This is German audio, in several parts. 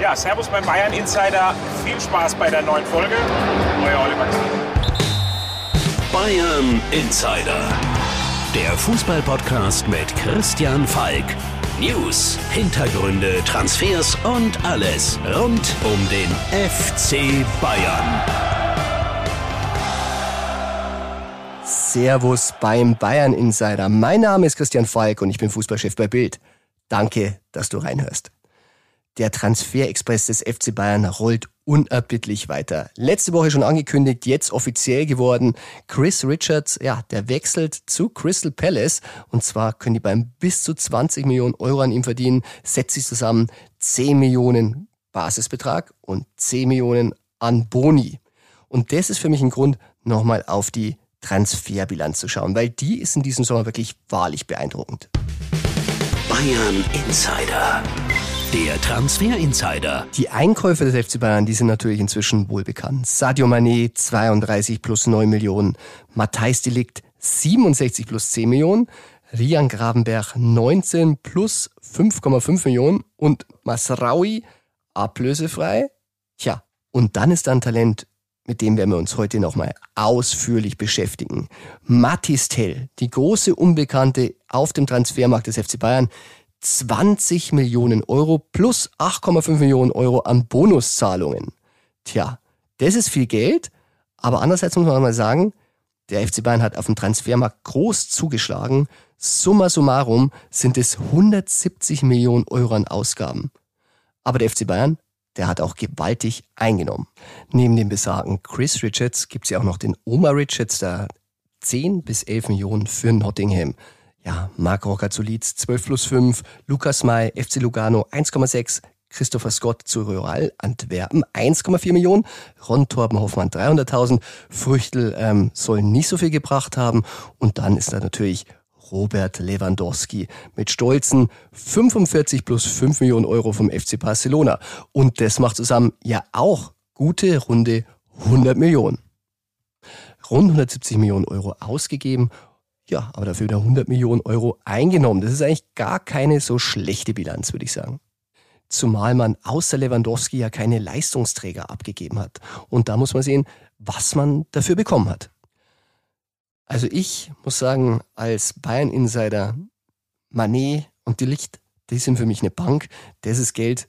Ja, Servus beim Bayern Insider. Viel Spaß bei der neuen Folge. Euer Oliver Kahn. Bayern Insider. Der Fußballpodcast mit Christian Falk. News, Hintergründe, Transfers und alles rund um den FC Bayern. Servus beim Bayern Insider. Mein Name ist Christian Falk und ich bin Fußballchef bei Bild. Danke, dass du reinhörst. Der Transferexpress des FC Bayern rollt unerbittlich weiter. Letzte Woche schon angekündigt, jetzt offiziell geworden. Chris Richards, ja, der wechselt zu Crystal Palace. Und zwar können die beim bis zu 20 Millionen Euro an ihm verdienen. Setzt sich zusammen 10 Millionen Basisbetrag und 10 Millionen an Boni. Und das ist für mich ein Grund, nochmal auf die Transferbilanz zu schauen, weil die ist in diesem Sommer wirklich wahrlich beeindruckend. Bayern Insider. Der Transfer Insider. Die Einkäufe des FC Bayern, die sind natürlich inzwischen wohl bekannt. Sadio Mané 32 plus 9 Millionen, Matthijs Delikt 67 plus 10 Millionen, Rian Gravenberg 19 plus 5,5 Millionen und Masraoui ablösefrei. Tja, und dann ist da ein Talent, mit dem werden wir uns heute nochmal ausführlich beschäftigen. Mathis Tell, die große Unbekannte auf dem Transfermarkt des FC Bayern, 20 Millionen Euro plus 8,5 Millionen Euro an Bonuszahlungen. Tja, das ist viel Geld, aber andererseits muss man mal sagen, der FC Bayern hat auf dem Transfermarkt groß zugeschlagen. Summa summarum sind es 170 Millionen Euro an Ausgaben. Aber der FC Bayern, der hat auch gewaltig eingenommen. Neben dem besagten Chris Richards gibt es ja auch noch den Oma Richards, der 10 bis 11 Millionen für Nottingham. Ja, Marc Rocca-Zulitz 12 plus 5, Lukas May, FC Lugano 1,6, Christopher Scott zu Rural Antwerpen 1,4 Millionen, Ron Torben Hoffmann 300.000, Früchtel ähm, soll nicht so viel gebracht haben. Und dann ist da natürlich Robert Lewandowski mit stolzen 45 plus 5 Millionen Euro vom FC Barcelona. Und das macht zusammen ja auch gute runde 100 Millionen. Rund 170 Millionen Euro ausgegeben ja, aber dafür wieder 100 Millionen Euro eingenommen. Das ist eigentlich gar keine so schlechte Bilanz, würde ich sagen. Zumal man außer Lewandowski ja keine Leistungsträger abgegeben hat. Und da muss man sehen, was man dafür bekommen hat. Also ich muss sagen, als Bayern-Insider, Manet und Delicht, die sind für mich eine Bank. Das ist Geld,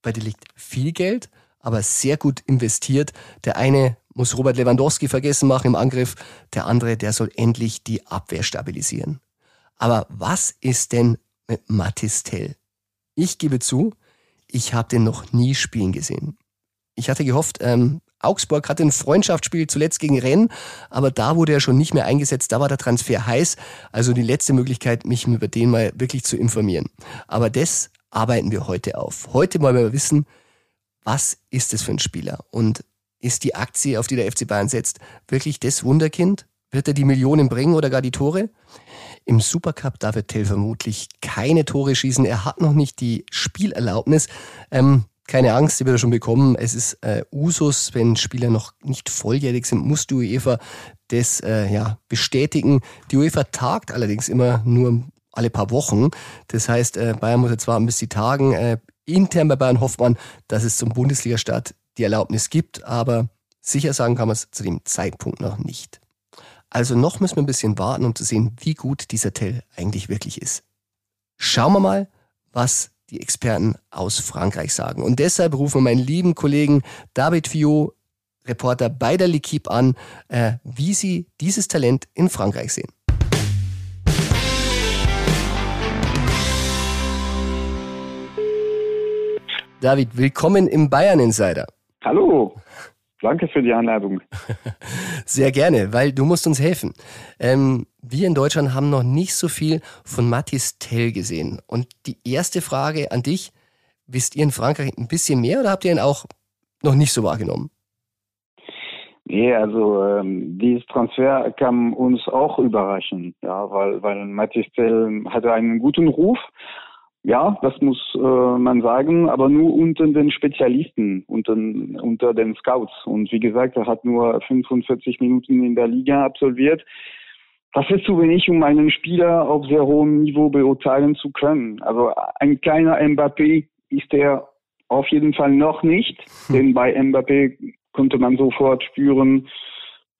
bei Delicht viel Geld, aber sehr gut investiert. Der eine muss Robert Lewandowski vergessen machen im Angriff. Der andere, der soll endlich die Abwehr stabilisieren. Aber was ist denn mit Mathis Tell? Ich gebe zu, ich habe den noch nie spielen gesehen. Ich hatte gehofft, ähm, Augsburg hatte ein Freundschaftsspiel zuletzt gegen Rennes, aber da wurde er schon nicht mehr eingesetzt, da war der Transfer heiß, also die letzte Möglichkeit, mich über den mal wirklich zu informieren. Aber das arbeiten wir heute auf. Heute wollen wir wissen, was ist es für ein Spieler und ist die Aktie, auf die der FC Bayern setzt, wirklich das Wunderkind? Wird er die Millionen bringen oder gar die Tore? Im Supercup darf er Tell vermutlich keine Tore schießen. Er hat noch nicht die Spielerlaubnis. Ähm, keine Angst, die wird er schon bekommen. Es ist äh, Usus, wenn Spieler noch nicht volljährig sind, muss die UEFA das äh, ja, bestätigen. Die UEFA tagt allerdings immer nur alle paar Wochen. Das heißt, äh, Bayern muss jetzt warten, bis sie tagen. Äh, intern bei Bayern hofft man, dass es zum Bundesliga-Start die Erlaubnis gibt, aber sicher sagen kann man es zu dem Zeitpunkt noch nicht. Also noch müssen wir ein bisschen warten, um zu sehen, wie gut dieser Tell eigentlich wirklich ist. Schauen wir mal, was die Experten aus Frankreich sagen. Und deshalb rufen wir meinen lieben Kollegen David Fiot, Reporter bei der L'Equipe an, äh, wie sie dieses Talent in Frankreich sehen. David, willkommen im Bayern Insider. Danke für die Einladung. Sehr gerne, weil du musst uns helfen. Ähm, wir in Deutschland haben noch nicht so viel von Mathis Tell gesehen. Und die erste Frage an dich, wisst ihr in Frankreich ein bisschen mehr oder habt ihr ihn auch noch nicht so wahrgenommen? Nee, also ähm, dieses Transfer kam uns auch überraschen, ja, weil, weil Mathis Tell hatte einen guten Ruf, ja, das muss äh, man sagen, aber nur unter den Spezialisten, unter, unter den Scouts. Und wie gesagt, er hat nur 45 Minuten in der Liga absolviert. Das ist zu wenig, um einen Spieler auf sehr hohem Niveau beurteilen zu können. Also ein kleiner Mbappé ist er auf jeden Fall noch nicht, hm. denn bei Mbappé konnte man sofort spüren,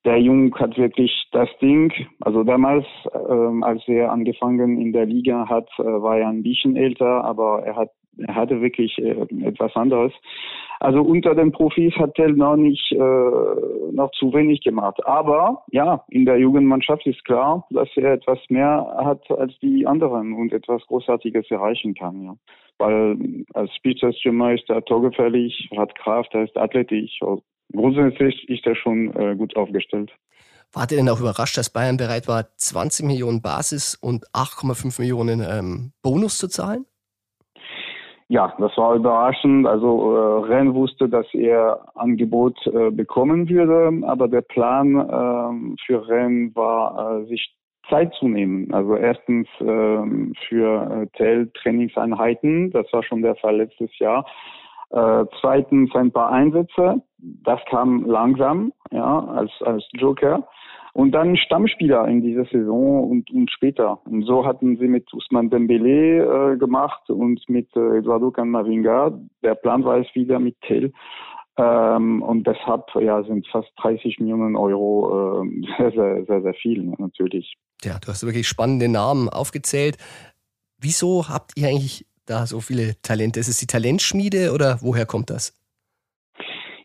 der Jung hat wirklich das Ding. Also damals, ähm, als er angefangen in der Liga hat, äh, war er ein bisschen älter, aber er hat er hatte wirklich äh, etwas anderes. Also unter den Profis hat Tell noch nicht äh, noch zu wenig gemacht. Aber ja, in der Jugendmannschaft ist klar, dass er etwas mehr hat als die anderen und etwas Großartiges erreichen kann. Ja. Weil als Spielzeitstürmer ist er torgefährlich, hat Kraft, er ist athletisch. Also grundsätzlich ist er schon äh, gut aufgestellt. War ihr denn auch überrascht, dass Bayern bereit war, 20 Millionen Basis und 8,5 Millionen ähm, Bonus zu zahlen? Ja, das war überraschend. Also äh, Rennes wusste, dass er Angebot äh, bekommen würde, aber der Plan äh, für Rennes war, äh, sich Zeit zu nehmen. Also erstens äh, für Tell-Trainingseinheiten, das war schon der Fall letztes Jahr. Äh, zweitens ein paar Einsätze, das kam langsam, ja, als, als Joker. Und dann Stammspieler in dieser Saison und, und später. Und so hatten sie mit Usman Dembele äh, gemacht und mit äh, Eduardo Camavinga. Der Plan war es wieder mit Tell. Ähm, und deshalb ja, sind fast 30 Millionen Euro äh, sehr, sehr, sehr, sehr viel natürlich. Ja, du hast wirklich spannende Namen aufgezählt. Wieso habt ihr eigentlich da so viele Talente? Ist es die Talentschmiede oder woher kommt das?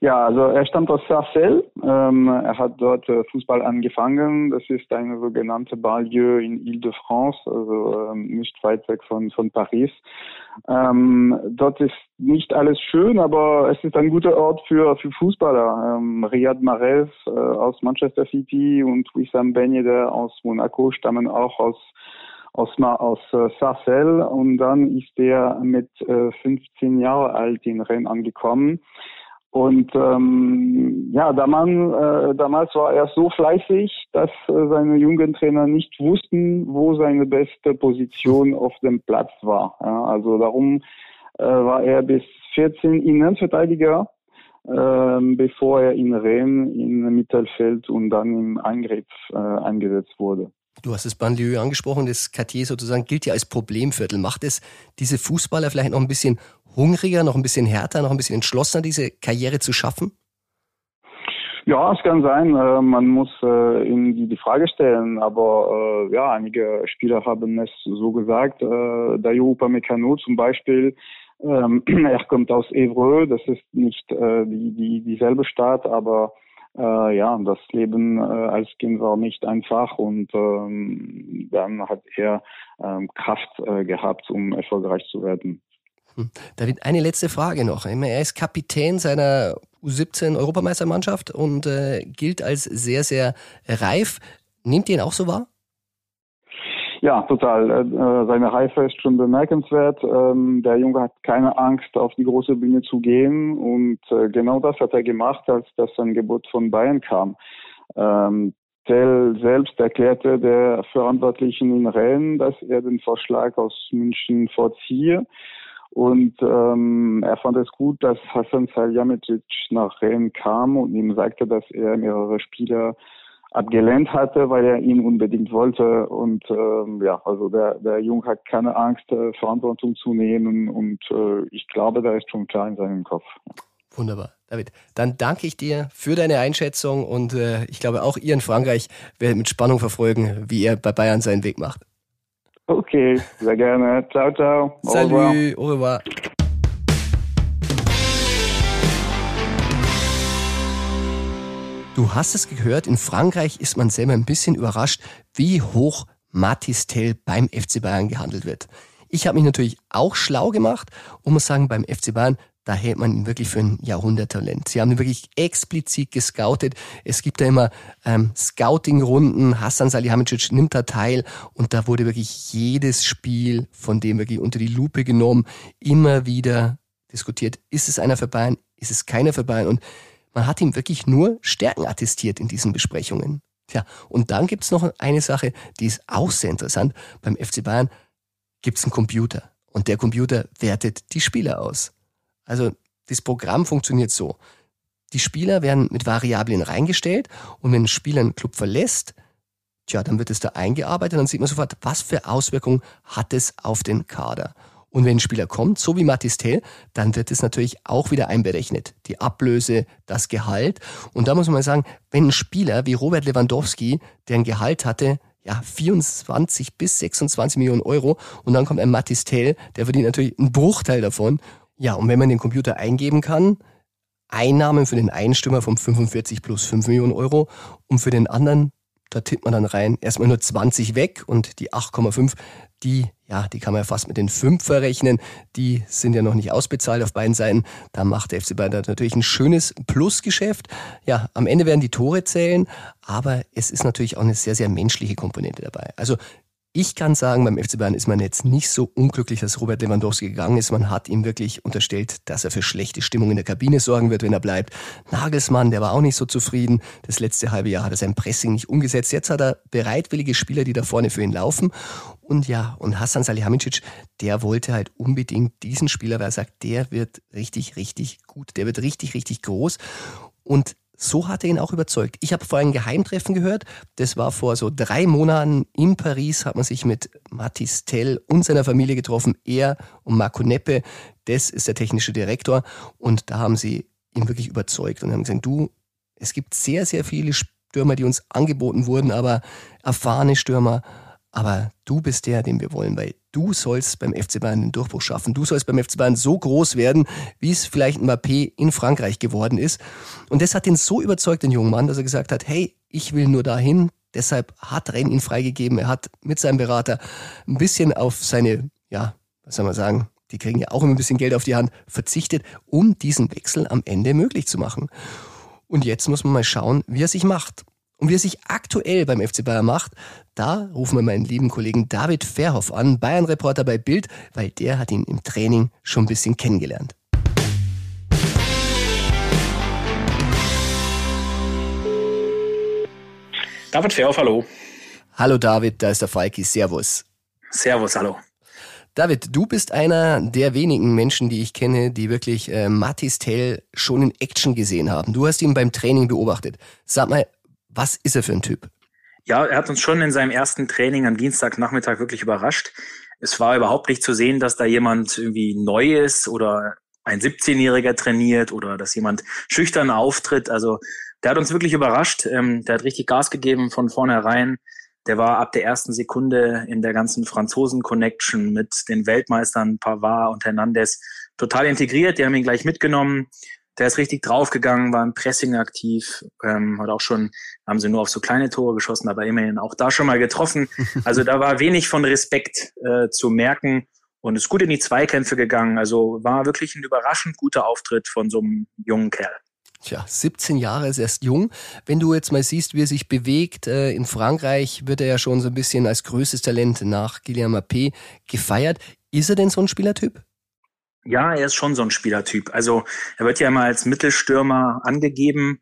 Ja, also er stammt aus Sarcelles. Ähm, er hat dort äh, Fußball angefangen. Das ist eine sogenannte Banlieue in Ile-de-France, also ähm, nicht weit weg von, von Paris. Ähm, dort ist nicht alles schön, aber es ist ein guter Ort für, für Fußballer. Ähm, Riyad Mahrez äh, aus Manchester City und Wissam Ben aus Monaco stammen auch aus aus, aus äh, Sarcelles und dann ist er mit äh, 15 Jahre alt in Rennes angekommen. Und ähm, ja, damals, äh, damals war er so fleißig, dass äh, seine jungen Trainer nicht wussten, wo seine beste Position auf dem Platz war. Ja, also darum äh, war er bis 14 Innenverteidiger, äh, bevor er in Rennes im Mittelfeld und dann im Angriff äh, eingesetzt wurde. Du hast das Banlieue angesprochen, das Quartier sozusagen gilt ja als Problemviertel. Macht es diese Fußballer vielleicht noch ein bisschen hungriger, noch ein bisschen härter, noch ein bisschen entschlossener, diese Karriere zu schaffen? Ja, es kann sein. Äh, man muss äh, ihnen die, Frage stellen. Aber äh, ja, einige Spieler haben es so gesagt. Dayo Upamecano zum Beispiel, ähm, er kommt aus Evreux. Das ist nicht die, dieselbe Stadt, aber äh, ja, das Leben äh, als Kind war nicht einfach und ähm, dann hat er ähm, Kraft äh, gehabt, um erfolgreich zu werden. Hm. David, eine letzte Frage noch. Er ist Kapitän seiner U17-Europameistermannschaft und äh, gilt als sehr, sehr reif. Nehmt ihr ihn auch so wahr? Ja, total. Äh, äh, seine Reife ist schon bemerkenswert. Ähm, der Junge hat keine Angst, auf die große Bühne zu gehen. Und äh, genau das hat er gemacht, als das Angebot von Bayern kam. Ähm, Tell selbst erklärte der Verantwortlichen in Rennes, dass er den Vorschlag aus München vorziehe. Und ähm, er fand es gut, dass Hassan Salihamidzic nach Rennes kam und ihm sagte, dass er mehrere Spieler abgelehnt hatte, weil er ihn unbedingt wollte. Und ähm, ja, also der, der Jung hat keine Angst, äh, Verantwortung zu nehmen. Und äh, ich glaube, da ist schon klar in seinem Kopf. Wunderbar. David, dann danke ich dir für deine Einschätzung und äh, ich glaube auch ihr in Frankreich werdet mit Spannung verfolgen, wie er bei Bayern seinen Weg macht. Okay, sehr gerne. Ciao, ciao. Salut, au revoir. Du hast es gehört, in Frankreich ist man selber ein bisschen überrascht, wie hoch Matistel beim FC Bayern gehandelt wird. Ich habe mich natürlich auch schlau gemacht und muss sagen, beim FC Bayern, da hält man ihn wirklich für ein Jahrhunderttalent. Sie haben ihn wirklich explizit gescoutet. Es gibt da immer ähm, Scouting-Runden. Hassan Salihamidzic nimmt da teil und da wurde wirklich jedes Spiel von dem wirklich unter die Lupe genommen, immer wieder diskutiert. Ist es einer für Bayern? Ist es keiner für Bayern? Und man hat ihm wirklich nur Stärken attestiert in diesen Besprechungen. Tja, und dann gibt's noch eine Sache, die ist auch sehr interessant. Beim FC Bayern gibt's einen Computer und der Computer wertet die Spieler aus. Also das Programm funktioniert so. Die Spieler werden mit Variablen reingestellt und wenn ein Spieler einen Club verlässt, tja, dann wird es da eingearbeitet und dann sieht man sofort, was für Auswirkungen hat es auf den Kader. Und wenn ein Spieler kommt, so wie Mathis Tell, dann wird es natürlich auch wieder einberechnet. Die Ablöse, das Gehalt. Und da muss man sagen, wenn ein Spieler wie Robert Lewandowski, der ein Gehalt hatte, ja, 24 bis 26 Millionen Euro und dann kommt ein Mathis Tell, der verdient natürlich einen Bruchteil davon. Ja, und wenn man den Computer eingeben kann, Einnahmen für den Einstürmer von 45 plus 5 Millionen Euro und für den anderen, da tippt man dann rein, erstmal nur 20 weg und die 8,5, die, ja, die kann man ja fast mit den 5 verrechnen. Die sind ja noch nicht ausbezahlt auf beiden Seiten. Da macht der FC Bayern natürlich ein schönes Plusgeschäft. Ja, am Ende werden die Tore zählen, aber es ist natürlich auch eine sehr, sehr menschliche Komponente dabei. Also ich kann sagen, beim FC Bayern ist man jetzt nicht so unglücklich, dass Robert Lewandowski gegangen ist. Man hat ihm wirklich unterstellt, dass er für schlechte Stimmung in der Kabine sorgen wird, wenn er bleibt. Nagelsmann, der war auch nicht so zufrieden. Das letzte halbe Jahr hat er sein Pressing nicht umgesetzt. Jetzt hat er bereitwillige Spieler, die da vorne für ihn laufen. Und ja, und Hassan Salihamidzic, der wollte halt unbedingt diesen Spieler, weil er sagt, der wird richtig, richtig gut. Der wird richtig, richtig groß. Und so hat er ihn auch überzeugt. Ich habe vorhin ein Geheimtreffen gehört. Das war vor so drei Monaten in Paris, hat man sich mit Mathis Tell und seiner Familie getroffen. Er und Marco Neppe, das ist der technische Direktor. Und da haben sie ihn wirklich überzeugt und haben gesagt, du, es gibt sehr, sehr viele Stürmer, die uns angeboten wurden, aber erfahrene Stürmer, aber du bist der, den wir wollen, weil du sollst beim FC Bayern den Durchbruch schaffen. Du sollst beim FC Bayern so groß werden, wie es vielleicht Mbappé in Frankreich geworden ist. Und das hat ihn so überzeugt, den jungen Mann, dass er gesagt hat, hey, ich will nur dahin. Deshalb hat Renn ihn freigegeben. Er hat mit seinem Berater ein bisschen auf seine, ja, was soll man sagen, die kriegen ja auch immer ein bisschen Geld auf die Hand, verzichtet, um diesen Wechsel am Ende möglich zu machen. Und jetzt muss man mal schauen, wie er sich macht. Und wie er sich aktuell beim FC Bayern macht, da rufen wir meinen lieben Kollegen David Verhoff an, Bayern-Reporter bei Bild, weil der hat ihn im Training schon ein bisschen kennengelernt. David Verhoff, hallo. Hallo David, da ist der Falki, Servus. Servus, hallo. David, du bist einer der wenigen Menschen, die ich kenne, die wirklich äh, Mattis Tell schon in Action gesehen haben. Du hast ihn beim Training beobachtet. Sag mal, was ist er für ein Typ? Ja, er hat uns schon in seinem ersten Training am Dienstagnachmittag wirklich überrascht. Es war überhaupt nicht zu sehen, dass da jemand irgendwie neu ist oder ein 17-Jähriger trainiert oder dass jemand schüchtern auftritt. Also der hat uns wirklich überrascht. Ähm, der hat richtig Gas gegeben von vornherein. Der war ab der ersten Sekunde in der ganzen Franzosen-Connection mit den Weltmeistern Pavard und Hernandez total integriert. Die haben ihn gleich mitgenommen der ist richtig draufgegangen, war im Pressing aktiv, ähm, hat auch schon, haben sie nur auf so kleine Tore geschossen, aber immerhin auch da schon mal getroffen. Also da war wenig von Respekt äh, zu merken und ist gut in die Zweikämpfe gegangen. Also war wirklich ein überraschend guter Auftritt von so einem jungen Kerl. Tja, 17 Jahre ist erst jung. Wenn du jetzt mal siehst, wie er sich bewegt, äh, in Frankreich wird er ja schon so ein bisschen als größtes Talent nach Guillaume Mappé gefeiert. Ist er denn so ein Spielertyp? Ja, er ist schon so ein Spielertyp. Also er wird ja immer als Mittelstürmer angegeben,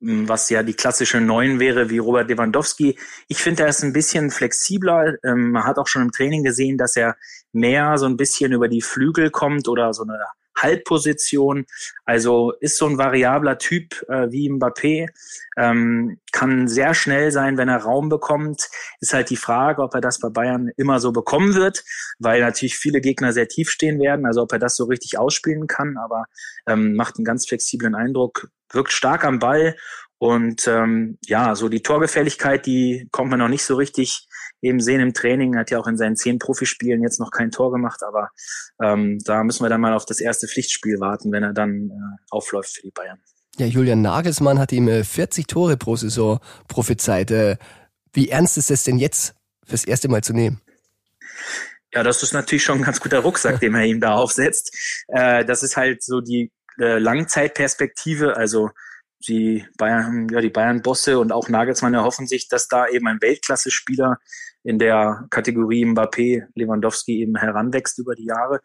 hm, was ja die klassische Neun wäre wie Robert Lewandowski. Ich finde, er ist ein bisschen flexibler. Ähm, man hat auch schon im Training gesehen, dass er mehr so ein bisschen über die Flügel kommt oder so eine Halbposition. Also ist so ein variabler Typ äh, wie Mbappé, ähm, kann sehr schnell sein, wenn er Raum bekommt. Ist halt die Frage, ob er das bei Bayern immer so bekommen wird, weil natürlich viele Gegner sehr tief stehen werden. Also ob er das so richtig ausspielen kann, aber ähm, macht einen ganz flexiblen Eindruck, wirkt stark am Ball und ähm, ja, so die Torgefälligkeit, die kommt man noch nicht so richtig eben sehen im Training. Hat ja auch in seinen zehn Profispielen jetzt noch kein Tor gemacht, aber ähm, da müssen wir dann mal auf das erste Pflichtspiel warten, wenn er dann äh, aufläuft für die Bayern. Ja, Julian Nagelsmann hat ihm 40 äh, Tore pro Saison prophezeit. Äh, wie ernst ist es denn jetzt fürs erste Mal zu nehmen? Ja, das ist natürlich schon ein ganz guter Rucksack, den er ihm da aufsetzt. Äh, das ist halt so die Langzeitperspektive. Also die Bayern, ja, die Bayern-Bosse und auch Nagelsmann erhoffen sich, dass da eben ein Weltklasse-Spieler in der Kategorie Mbappé, Lewandowski eben heranwächst über die Jahre.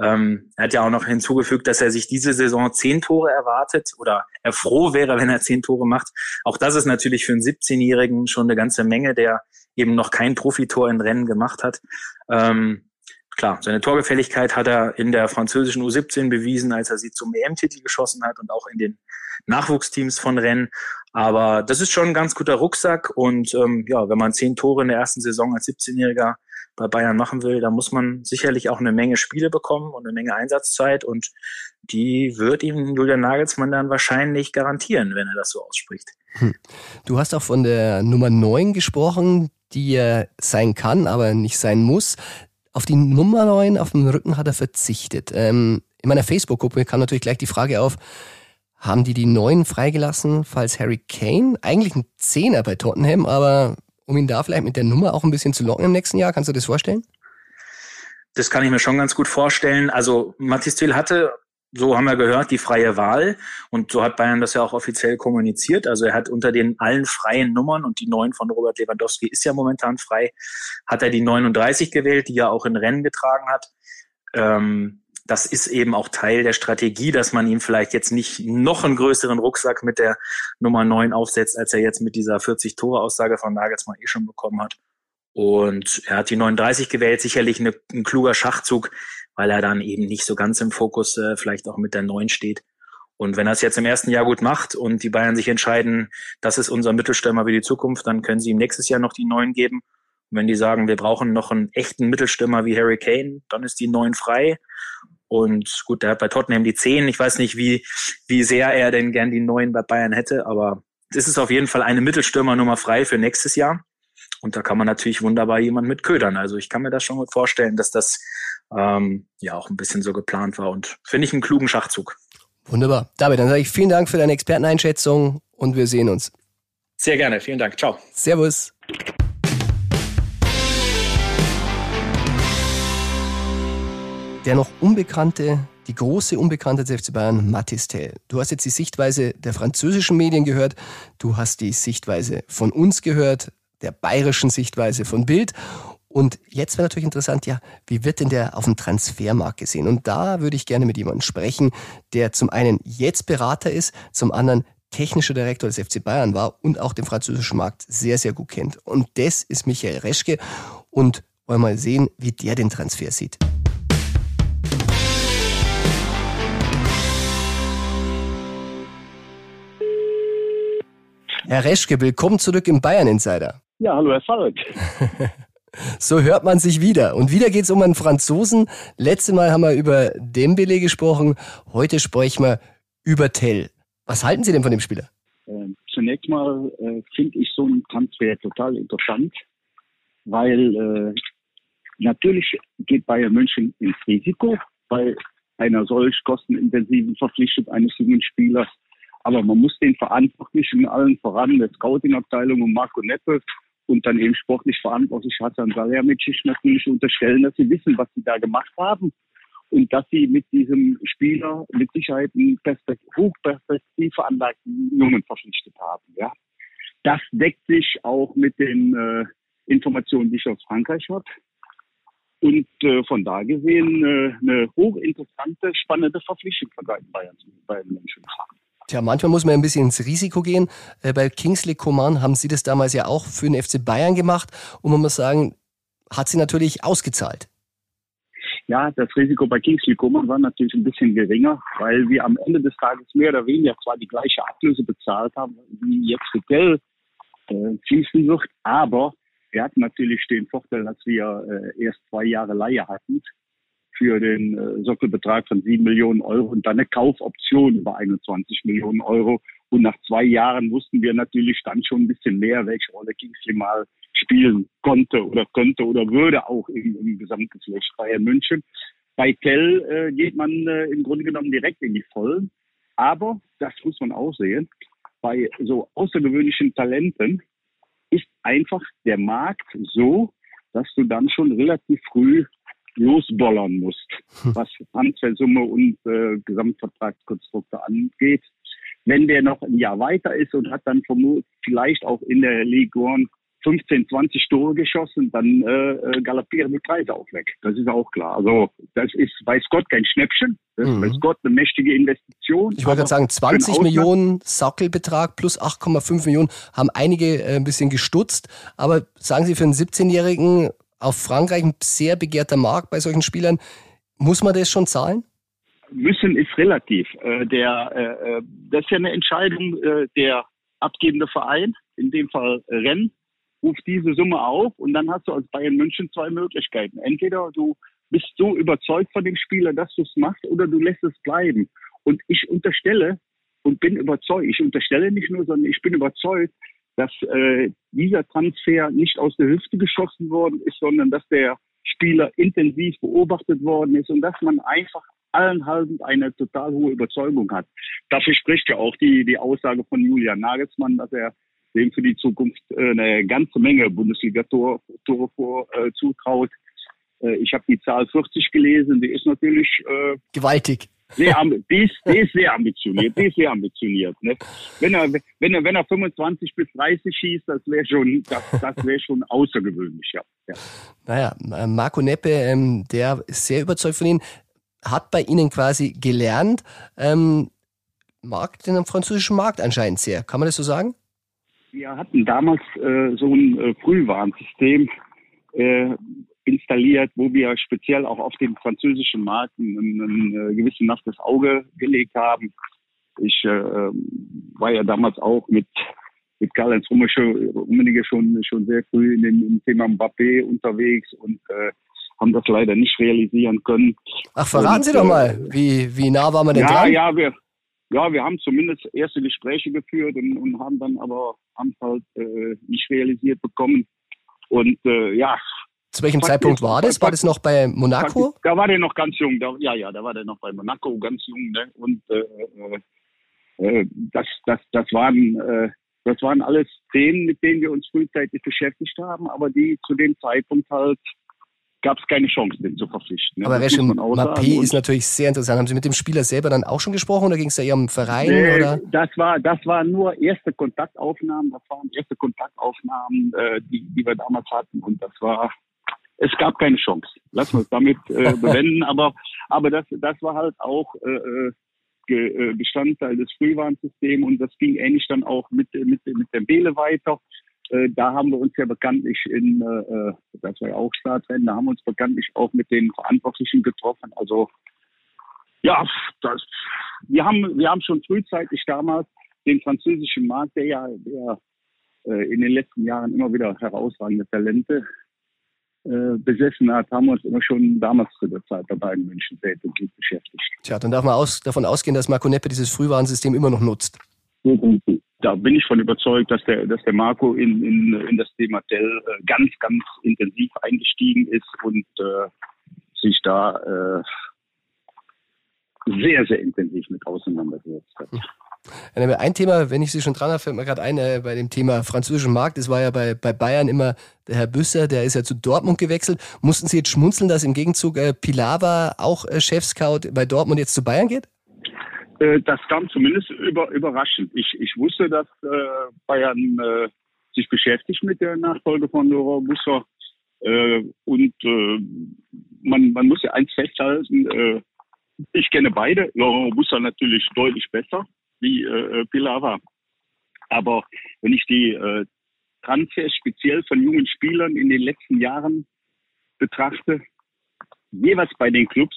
Ähm, er hat ja auch noch hinzugefügt, dass er sich diese Saison zehn Tore erwartet oder er froh wäre, wenn er zehn Tore macht. Auch das ist natürlich für einen 17-Jährigen schon eine ganze Menge, der eben noch kein Profitor in Rennen gemacht hat. Ähm, klar, seine Torgefälligkeit hat er in der französischen U17 bewiesen, als er sie zum EM-Titel geschossen hat und auch in den Nachwuchsteams von Rennen. Aber das ist schon ein ganz guter Rucksack und ähm, ja, wenn man zehn Tore in der ersten Saison als 17-Jähriger bei Bayern machen will, dann muss man sicherlich auch eine Menge Spiele bekommen und eine Menge Einsatzzeit und die wird ihm Julian Nagelsmann dann wahrscheinlich garantieren, wenn er das so ausspricht. Hm. Du hast auch von der Nummer 9 gesprochen, die er sein kann, aber nicht sein muss. Auf die Nummer 9 auf dem Rücken hat er verzichtet. Ähm, in meiner Facebook-Gruppe kam natürlich gleich die Frage auf, haben die die 9 freigelassen, falls Harry Kane, eigentlich ein Zehner bei Tottenham, aber um ihn da vielleicht mit der Nummer auch ein bisschen zu locken im nächsten Jahr, kannst du das vorstellen? Das kann ich mir schon ganz gut vorstellen. Also Mathis Thiel hatte so haben wir gehört, die freie Wahl. Und so hat Bayern das ja auch offiziell kommuniziert. Also er hat unter den allen freien Nummern und die neun von Robert Lewandowski ist ja momentan frei, hat er die 39 gewählt, die er auch in Rennen getragen hat. Ähm, das ist eben auch Teil der Strategie, dass man ihm vielleicht jetzt nicht noch einen größeren Rucksack mit der Nummer 9 aufsetzt, als er jetzt mit dieser 40-Tore-Aussage von Nagelsmann eh schon bekommen hat. Und er hat die 39 gewählt, sicherlich eine, ein kluger Schachzug, weil er dann eben nicht so ganz im Fokus äh, vielleicht auch mit der neuen steht. Und wenn er es jetzt im ersten Jahr gut macht und die Bayern sich entscheiden, das ist unser Mittelstürmer für die Zukunft, dann können sie ihm nächstes Jahr noch die neuen geben. Und wenn die sagen, wir brauchen noch einen echten Mittelstürmer wie Harry Kane, dann ist die neun frei. Und gut, der hat bei Tottenham die zehn. Ich weiß nicht, wie, wie sehr er denn gern die neun bei Bayern hätte, aber es ist auf jeden Fall eine Mittelstürmernummer frei für nächstes Jahr. Und da kann man natürlich wunderbar jemand mit ködern. Also ich kann mir das schon gut vorstellen, dass das ähm, ja auch ein bisschen so geplant war und finde ich einen klugen Schachzug. Wunderbar. David, dann sage ich vielen Dank für deine Experteneinschätzung und wir sehen uns. Sehr gerne, vielen Dank. Ciao. Servus. Der noch unbekannte, die große Unbekannte des FC Bayern, Mathis Tell. Du hast jetzt die Sichtweise der französischen Medien gehört, du hast die Sichtweise von uns gehört, der bayerischen Sichtweise von Bild und jetzt wäre natürlich interessant, ja, wie wird denn der auf dem Transfermarkt gesehen? Und da würde ich gerne mit jemandem sprechen, der zum einen jetzt Berater ist, zum anderen technischer Direktor des FC Bayern war und auch den französischen Markt sehr, sehr gut kennt. Und das ist Michael Reschke. Und wollen wir mal sehen, wie der den Transfer sieht. Herr Reschke, willkommen zurück im Bayern Insider. Ja, hallo Herr Falk. So hört man sich wieder. Und wieder geht es um einen Franzosen. Letztes Mal haben wir über Dembele gesprochen. Heute sprechen wir über Tell. Was halten Sie denn von dem Spieler? Äh, zunächst mal äh, finde ich so einen Transfer total interessant, weil äh, natürlich geht Bayern München ins Risiko bei einer solch kostenintensiven Verpflichtung eines jungen Spielers. Aber man muss den Verantwortlichen allen voran, der Scouting-Abteilung und Marco Neppe, und dann eben sportlich verantwortlich Hasan Salihamidzic natürlich unterstellen, dass sie wissen, was sie da gemacht haben und dass sie mit diesem Spieler mit Sicherheit einen Perspekt hochperspektiv veranlagten Jungen verpflichtet haben. Ja. Das deckt sich auch mit den äh, Informationen, die ich aus Frankreich habe. Und äh, von da gesehen äh, eine hochinteressante, spannende Verpflichtung von Bayern, Bayern München. Tja, manchmal muss man ein bisschen ins Risiko gehen. Äh, bei Kingsley Coman haben Sie das damals ja auch für den FC Bayern gemacht. Und man muss sagen, hat sie natürlich ausgezahlt. Ja, das Risiko bei Kingsley Coman war natürlich ein bisschen geringer, weil wir am Ende des Tages mehr oder weniger zwar die gleiche Ablöse bezahlt haben, wie jetzt Geld äh, fließen wird, aber wir hatten natürlich den Vorteil, dass wir äh, erst zwei Jahre Leihe hatten für den äh, Sockelbetrag von sieben Millionen Euro und dann eine Kaufoption über 21 Millionen Euro. Und nach zwei Jahren wussten wir natürlich dann schon ein bisschen mehr, welche Rolle Kingsley mal spielen konnte oder könnte oder würde auch im, im gesamten Geflecht Bayern München. Bei Tell äh, geht man äh, im Grunde genommen direkt in die Vollen. Aber, das muss man auch sehen, bei so außergewöhnlichen Talenten ist einfach der Markt so, dass du dann schon relativ früh losbollern musst, hm. was Transfersumme und äh, Gesamtvertragskonstrukte angeht. Wenn der noch ein Jahr weiter ist und hat dann vielleicht auch in der Ligue 1 15, 20 Tore geschossen, dann äh, äh, galoppieren die Preise auch weg. Das ist auch klar. Also das ist, weiß Gott, kein Schnäppchen. Das ist, mhm. weiß Gott, eine mächtige Investition. Ich wollte gerade sagen, 20 Millionen Sackelbetrag plus 8,5 Millionen haben einige äh, ein bisschen gestutzt. Aber sagen Sie, für einen 17-Jährigen auf Frankreich ein sehr begehrter Markt bei solchen Spielern. Muss man das schon zahlen? Müssen ist relativ. Äh, der, äh, äh, das ist ja eine Entscheidung der abgebende Verein, in dem Fall Renn, ruft diese Summe auf und dann hast du als Bayern München zwei Möglichkeiten. Entweder du bist so überzeugt von dem Spieler, dass du es machst, oder du lässt es bleiben. Und ich unterstelle und bin überzeugt, ich unterstelle nicht nur, sondern ich bin überzeugt, dass äh, dieser Transfer nicht aus der Hüfte geschossen worden ist, sondern dass der Spieler intensiv beobachtet worden ist und dass man einfach allenhalben eine total hohe Überzeugung hat. Dafür spricht ja auch die, die Aussage von Julian Nagelsmann, dass er dem für die Zukunft äh, eine ganze Menge Bundesliga-Tore vor, äh, zutraut. Äh, ich habe die Zahl 40 gelesen, die ist natürlich äh, gewaltig. Sehr, die, ist, die ist sehr ambitioniert, die ist sehr ambitioniert. Ne? Wenn er, wenn er, wenn er 25 bis 30 schießt, das wäre schon, das, das wäre schon außergewöhnlich, ja. ja. Naja, Marco Neppe, ähm, der ist sehr überzeugt von Ihnen, hat bei Ihnen quasi gelernt, ähm, mag den französischen Markt anscheinend sehr. Kann man das so sagen? Wir hatten damals äh, so ein äh, Frühwarnsystem. Äh, installiert, wo wir speziell auch auf den französischen Markt ein, ein gewissen nachtes Auge gelegt haben. Ich äh, war ja damals auch mit mit Karl-Heinz Rummenigge schon schon sehr früh in dem, im Thema Mbappé unterwegs und äh, haben das leider nicht realisieren können. Ach, verraten und, Sie doch mal, äh, wie, wie nah waren wir denn ja, dran? Ja, wir, ja, wir haben zumindest erste Gespräche geführt und, und haben dann aber haben halt äh, nicht realisiert bekommen. Und äh, ja, zu welchem Praktisch, Zeitpunkt war das? War das noch bei Monaco? Da war der noch ganz jung. Da, ja, ja, da war der noch bei Monaco ganz jung. Ne? Und äh, äh, äh, das, das, das waren äh, das waren alles Themen, mit denen wir uns frühzeitig beschäftigt haben, aber die zu dem Zeitpunkt halt gab es keine Chance, den zu verpflichten. Ne? Aber Reschim Mappé ist natürlich sehr interessant. Haben Sie mit dem Spieler selber dann auch schon gesprochen oder ging es da eher um Verein? Nee, oder? Das war das war nur erste Kontaktaufnahmen. Das waren erste Kontaktaufnahmen, äh, die, die wir damals hatten. Und das war es gab keine Chance. Lass uns damit äh, bewenden. aber aber das das war halt auch äh, äh, Bestandteil des Frühwarnsystems und das ging ähnlich dann auch mit mit mit der Bele weiter. Äh, da haben wir uns ja bekanntlich in, äh, das war ja auch Startrennen, da haben wir uns bekanntlich auch mit den Verantwortlichen getroffen. Also ja, das, wir haben wir haben schon frühzeitig damals den französischen Markt, der ja der, äh, in den letzten Jahren immer wieder herausragende Talente äh, besessen hat, haben wir uns immer schon damals zu der Zeit bei beiden intensiv beschäftigt. Tja, dann darf man aus, davon ausgehen, dass Marco Neppe dieses Frühwarnsystem immer noch nutzt. Da bin ich von überzeugt, dass der, dass der Marco in, in, in das Thema Dell äh, ganz, ganz intensiv eingestiegen ist und äh, sich da äh, sehr, sehr intensiv mit auseinandergesetzt hat. Hm. Ein Thema, wenn ich Sie schon dran habe, fällt mir gerade ein, äh, bei dem Thema französischen Markt. Das war ja bei, bei Bayern immer der Herr Büsser, der ist ja zu Dortmund gewechselt. Mussten Sie jetzt schmunzeln, dass im Gegenzug äh, Pilawa, auch äh, Chefscout bei Dortmund, jetzt zu Bayern geht? Äh, das kam zumindest über, überraschend. Ich, ich wusste, dass äh, Bayern äh, sich beschäftigt mit der Nachfolge von Laurent Busser. Äh, und äh, man, man muss ja eins festhalten, äh, ich kenne beide. Laurent Busser natürlich deutlich besser wie äh, äh, Pilar Aber wenn ich die äh, Transfers speziell von jungen Spielern in den letzten Jahren betrachte, jeweils bei den Clubs,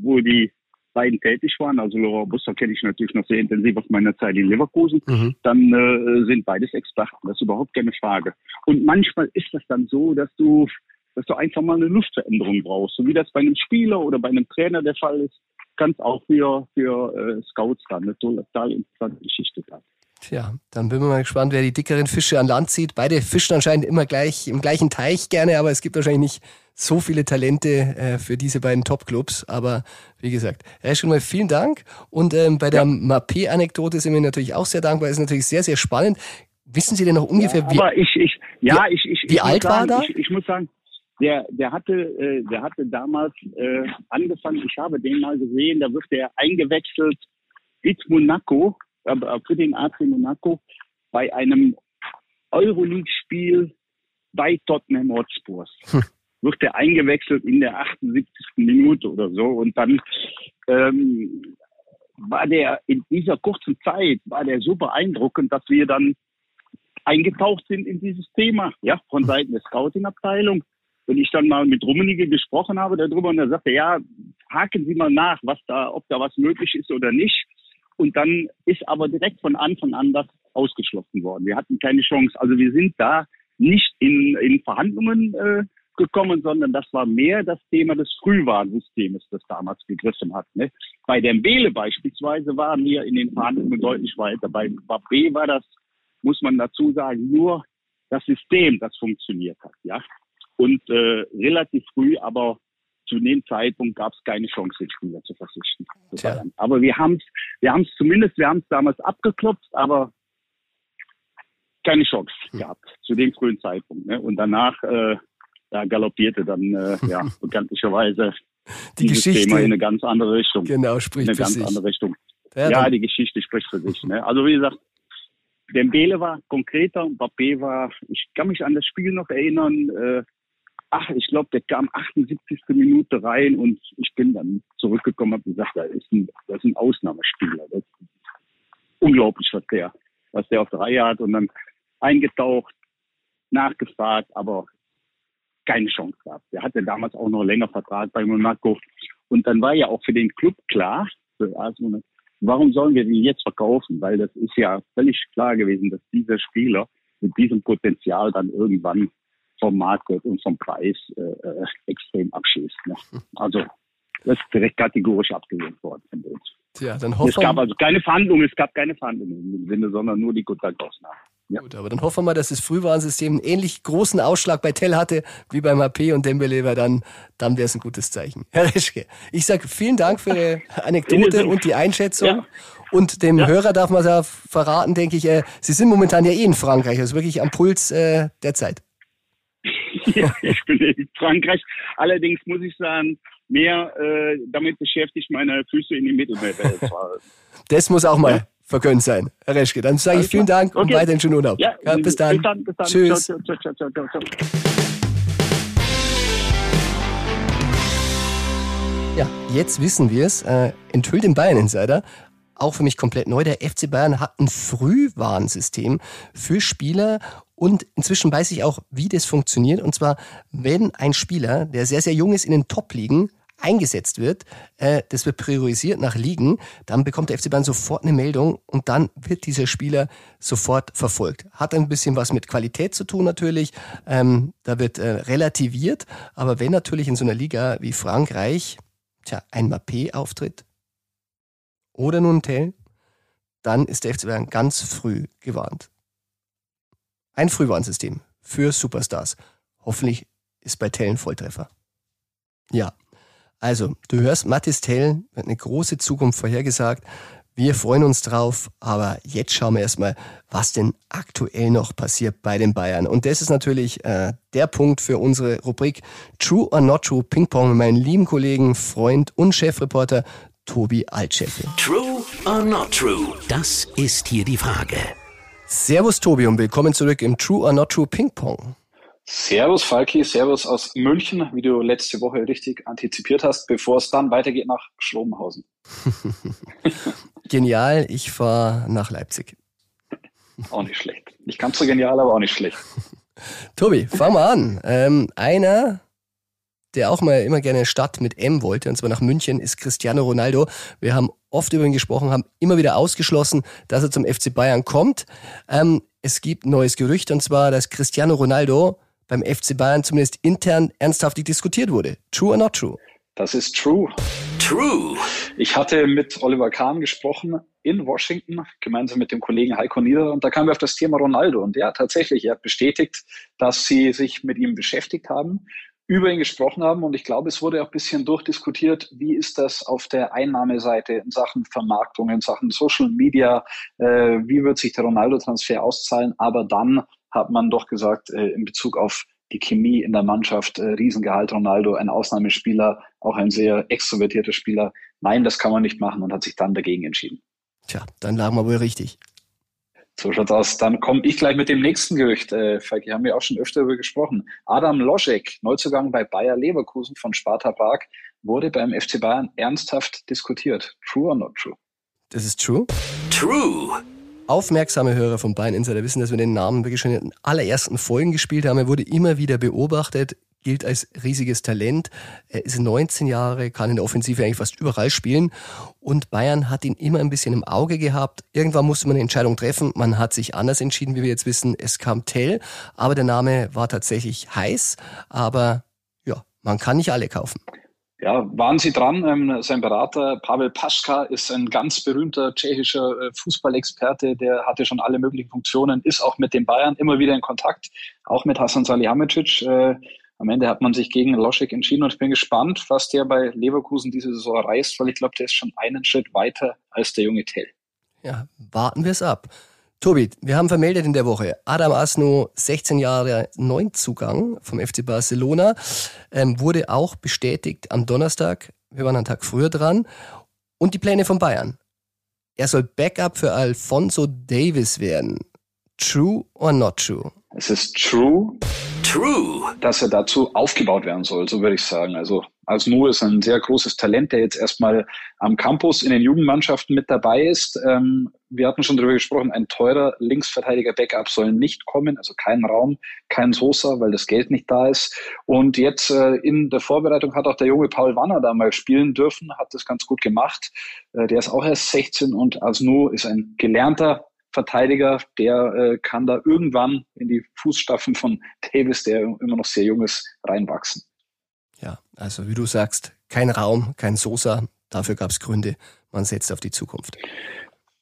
wo die beiden tätig waren, also Laurent Busser kenne ich natürlich noch sehr intensiv aus meiner Zeit in Leverkusen, mhm. dann äh, sind beides Experten, das ist überhaupt keine Frage. Und manchmal ist das dann so, dass du, dass du einfach mal eine Luftveränderung brauchst, so wie das bei einem Spieler oder bei einem Trainer der Fall ist kann es auch für, für äh, Scouts dann eine total interessante Geschichte sein. Tja, dann bin ich mal gespannt, wer die dickeren Fische an Land zieht. Beide fischen anscheinend immer gleich im gleichen Teich gerne, aber es gibt wahrscheinlich nicht so viele Talente äh, für diese beiden Top-Clubs. Aber wie gesagt, ja, schon mal vielen Dank. Und ähm, bei der ja. Mappé-Anekdote sind wir natürlich auch sehr dankbar. Ist natürlich sehr, sehr spannend. Wissen Sie denn noch ungefähr, ja, wie, ich, ich, ja, wie, ich, wie alt sagen, war er? Ich, ich muss sagen, der, der hatte, äh, der hatte damals äh, angefangen. Ich habe den mal gesehen. Da wird er eingewechselt mit Monaco, äh, für den AC Monaco bei einem Euroleague-Spiel bei Tottenham Hotspurs. Hm. Wird er eingewechselt in der 78. Minute oder so und dann ähm, war der in dieser kurzen Zeit war der so beeindruckend, dass wir dann eingetaucht sind in dieses Thema, ja, von Seiten der Scouting-Abteilung Und ich dann mal mit Rummenigge gesprochen habe darüber und er sagte, ja, haken Sie mal nach, was da, ob da was möglich ist oder nicht. Und dann ist aber direkt von Anfang an das ausgeschlossen worden. Wir hatten keine Chance. Also wir sind da nicht in, in Verhandlungen äh, gekommen, sondern das war mehr das Thema des Frühwarnsystems, das damals gegriffen hat. Ne? Bei der Mbele beispielsweise waren wir in den Verhandlungen deutlich weiter. Bei Mbappé war das, muss man dazu sagen, nur das System, das funktioniert hat. Ja? Und äh, relativ früh, aber zu dem Zeitpunkt gab es keine Chance, den Spieler zu verzichten. Aber wir haben es wir haben's zumindest, wir haben es damals abgeklopft, aber keine Chance hm. gehabt zu dem frühen Zeitpunkt. Ne? Und danach äh, da galoppierte dann äh, ja bekanntlicherweise die Geschichte, Thema in eine ganz andere Richtung. Genau, spricht in eine ganz sich. andere Richtung. Ja, ja die Geschichte spricht für sich. Ne? Also wie gesagt, Dembele war konkreter, Mbappé war, ich kann mich an das Spiel noch erinnern, äh, ach, ich glaube, der kam 78. Minute rein und ich bin dann zurückgekommen und gesagt, da ist ein, das ist ein Ausnahmespieler. Das ist unglaublich, was der, was der auf der Reihe hat und dann eingetaucht, nachgefragt, aber keine Chance gehabt. Der hatte damals auch noch länger Vertrag bei Monaco. Und dann war ja auch für den Club klar, warum sollen wir den jetzt verkaufen? Weil das ist ja völlig klar gewesen, dass dieser Spieler mit diesem Potenzial dann irgendwann vom Markt und vom Preis äh, äh, extrem abschießt. Ne? Also das ist direkt kategorisch abgelehnt worden von uns. Tja, dann hoffen es gab also keine Verhandlungen, es gab keine Verhandlungen dem Sinne, sondern nur die Kontaktausnahme. Ja. Gut, aber dann hoffen wir mal, dass das Frühwarnsystem einen ähnlich großen Ausschlag bei Tell hatte wie beim HP und Dembele, weil dann, dann wäre es ein gutes Zeichen. Herr Reschke, ich sage vielen Dank für Ihre Anekdote und die Einschätzung. Ja. Und dem ja. Hörer darf man ja verraten, denke ich, äh, Sie sind momentan ja eh in Frankreich, also wirklich am Puls äh, der Zeit. Ja, ich bin in Frankreich. Allerdings muss ich sagen, mehr äh, damit beschäftigt, meine Füße in die Mittelmeerwelt zu halten. Das muss auch mal ja. vergönnt sein, Herr Reschke. Dann sage ich vielen Dank okay. und weiterhin schönen Urlaub. Ja, ja, bis, dann. bis, dann. bis dann. Tschüss. Ciao, ciao, ciao, ciao, ciao. Ja, jetzt wissen wir es. Äh, enthüllt den Bayern Insider auch für mich komplett neu. Der FC Bayern hat ein Frühwarnsystem für Spieler und inzwischen weiß ich auch, wie das funktioniert. Und zwar, wenn ein Spieler, der sehr, sehr jung ist, in den Top-Ligen eingesetzt wird, äh, das wird priorisiert nach Ligen, dann bekommt der FC Bayern sofort eine Meldung und dann wird dieser Spieler sofort verfolgt. Hat ein bisschen was mit Qualität zu tun natürlich, ähm, da wird äh, relativiert, aber wenn natürlich in so einer Liga wie Frankreich tja, ein Mappé auftritt oder nun Tell, dann ist der FC Bayern ganz früh gewarnt. Ein Frühwarnsystem für Superstars. Hoffentlich ist bei Tell ein Volltreffer. Ja, also du hörst, Mathis Tell hat eine große Zukunft vorhergesagt. Wir freuen uns drauf, aber jetzt schauen wir erstmal, was denn aktuell noch passiert bei den Bayern. Und das ist natürlich äh, der Punkt für unsere Rubrik True or Not True Ping Pong mit meinem lieben Kollegen, Freund und Chefreporter Tobi Altscheffel. True or Not True? Das ist hier die Frage. Servus Tobi und willkommen zurück im True or Not True Ping Pong. Servus Falki, Servus aus München, wie du letzte Woche richtig antizipiert hast, bevor es dann weitergeht nach Schrobenhausen. Genial, ich fahre nach Leipzig. Auch nicht schlecht. Nicht ganz so genial, aber auch nicht schlecht. Tobi, fang mal an. Ähm, einer der auch mal immer gerne Stadt mit M wollte, und zwar nach München, ist Cristiano Ronaldo. Wir haben oft über ihn gesprochen, haben immer wieder ausgeschlossen, dass er zum FC Bayern kommt. Ähm, es gibt ein neues Gerücht, und zwar, dass Cristiano Ronaldo beim FC Bayern zumindest intern ernsthaft diskutiert wurde. True or not true? Das ist true. True. Ich hatte mit Oliver Kahn gesprochen in Washington, gemeinsam mit dem Kollegen Heiko Nieder, und da kamen wir auf das Thema Ronaldo. Und ja, tatsächlich, er hat bestätigt, dass sie sich mit ihm beschäftigt haben über ihn gesprochen haben. Und ich glaube, es wurde auch ein bisschen durchdiskutiert, wie ist das auf der Einnahmeseite in Sachen Vermarktung, in Sachen Social Media, äh, wie wird sich der Ronaldo-Transfer auszahlen. Aber dann hat man doch gesagt, äh, in Bezug auf die Chemie in der Mannschaft, äh, Riesengehalt Ronaldo, ein Ausnahmespieler, auch ein sehr extrovertierter Spieler. Nein, das kann man nicht machen und hat sich dann dagegen entschieden. Tja, dann lagen wir wohl richtig. So schaut's aus. Dann komme ich gleich mit dem nächsten Gerücht. Äh, Falki, haben wir auch schon öfter darüber gesprochen. Adam Loschek, Neuzugang bei Bayer Leverkusen von Sparta Prag, wurde beim FC Bayern ernsthaft diskutiert. True or not true? Das ist true. True. Aufmerksame Hörer von Bayern Insider wissen, dass wir den Namen wirklich schon in den allerersten Folgen gespielt haben. Er wurde immer wieder beobachtet, gilt als riesiges Talent. Er ist 19 Jahre, kann in der Offensive eigentlich fast überall spielen. Und Bayern hat ihn immer ein bisschen im Auge gehabt. Irgendwann musste man eine Entscheidung treffen. Man hat sich anders entschieden, wie wir jetzt wissen. Es kam Tell, aber der Name war tatsächlich heiß. Aber ja, man kann nicht alle kaufen. Ja, waren Sie dran? Ähm, sein Berater Pavel Paschka ist ein ganz berühmter tschechischer äh, Fußballexperte, der hatte schon alle möglichen Funktionen, ist auch mit den Bayern immer wieder in Kontakt, auch mit Hasan Salihamidzic. Äh, am Ende hat man sich gegen Loschek entschieden und ich bin gespannt, was der bei Leverkusen diese Saison reißt, weil ich glaube, der ist schon einen Schritt weiter als der junge Tell. Ja, warten wir es ab. Tobi, wir haben vermeldet in der Woche, Adam Asno, 16 Jahre Neunzugang vom FC Barcelona, ähm, wurde auch bestätigt am Donnerstag. Wir waren einen Tag früher dran. Und die Pläne von Bayern. Er soll Backup für Alfonso Davis werden. True or not true? Es ist true. True. Dass er dazu aufgebaut werden soll, so würde ich sagen. Also Asnu ist ein sehr großes Talent, der jetzt erstmal am Campus in den Jugendmannschaften mit dabei ist. Ähm, wir hatten schon darüber gesprochen, ein teurer Linksverteidiger Backup soll nicht kommen, also kein Raum, kein Sosa, weil das Geld nicht da ist. Und jetzt äh, in der Vorbereitung hat auch der junge Paul Wanner da mal spielen dürfen, hat das ganz gut gemacht. Äh, der ist auch erst 16 und Asnu ist ein gelernter Verteidiger, der äh, kann da irgendwann in die Fußstapfen von Davis, der immer noch sehr jung ist, reinwachsen. Ja, also wie du sagst, kein Raum, kein Sosa, dafür gab es Gründe. Man setzt auf die Zukunft.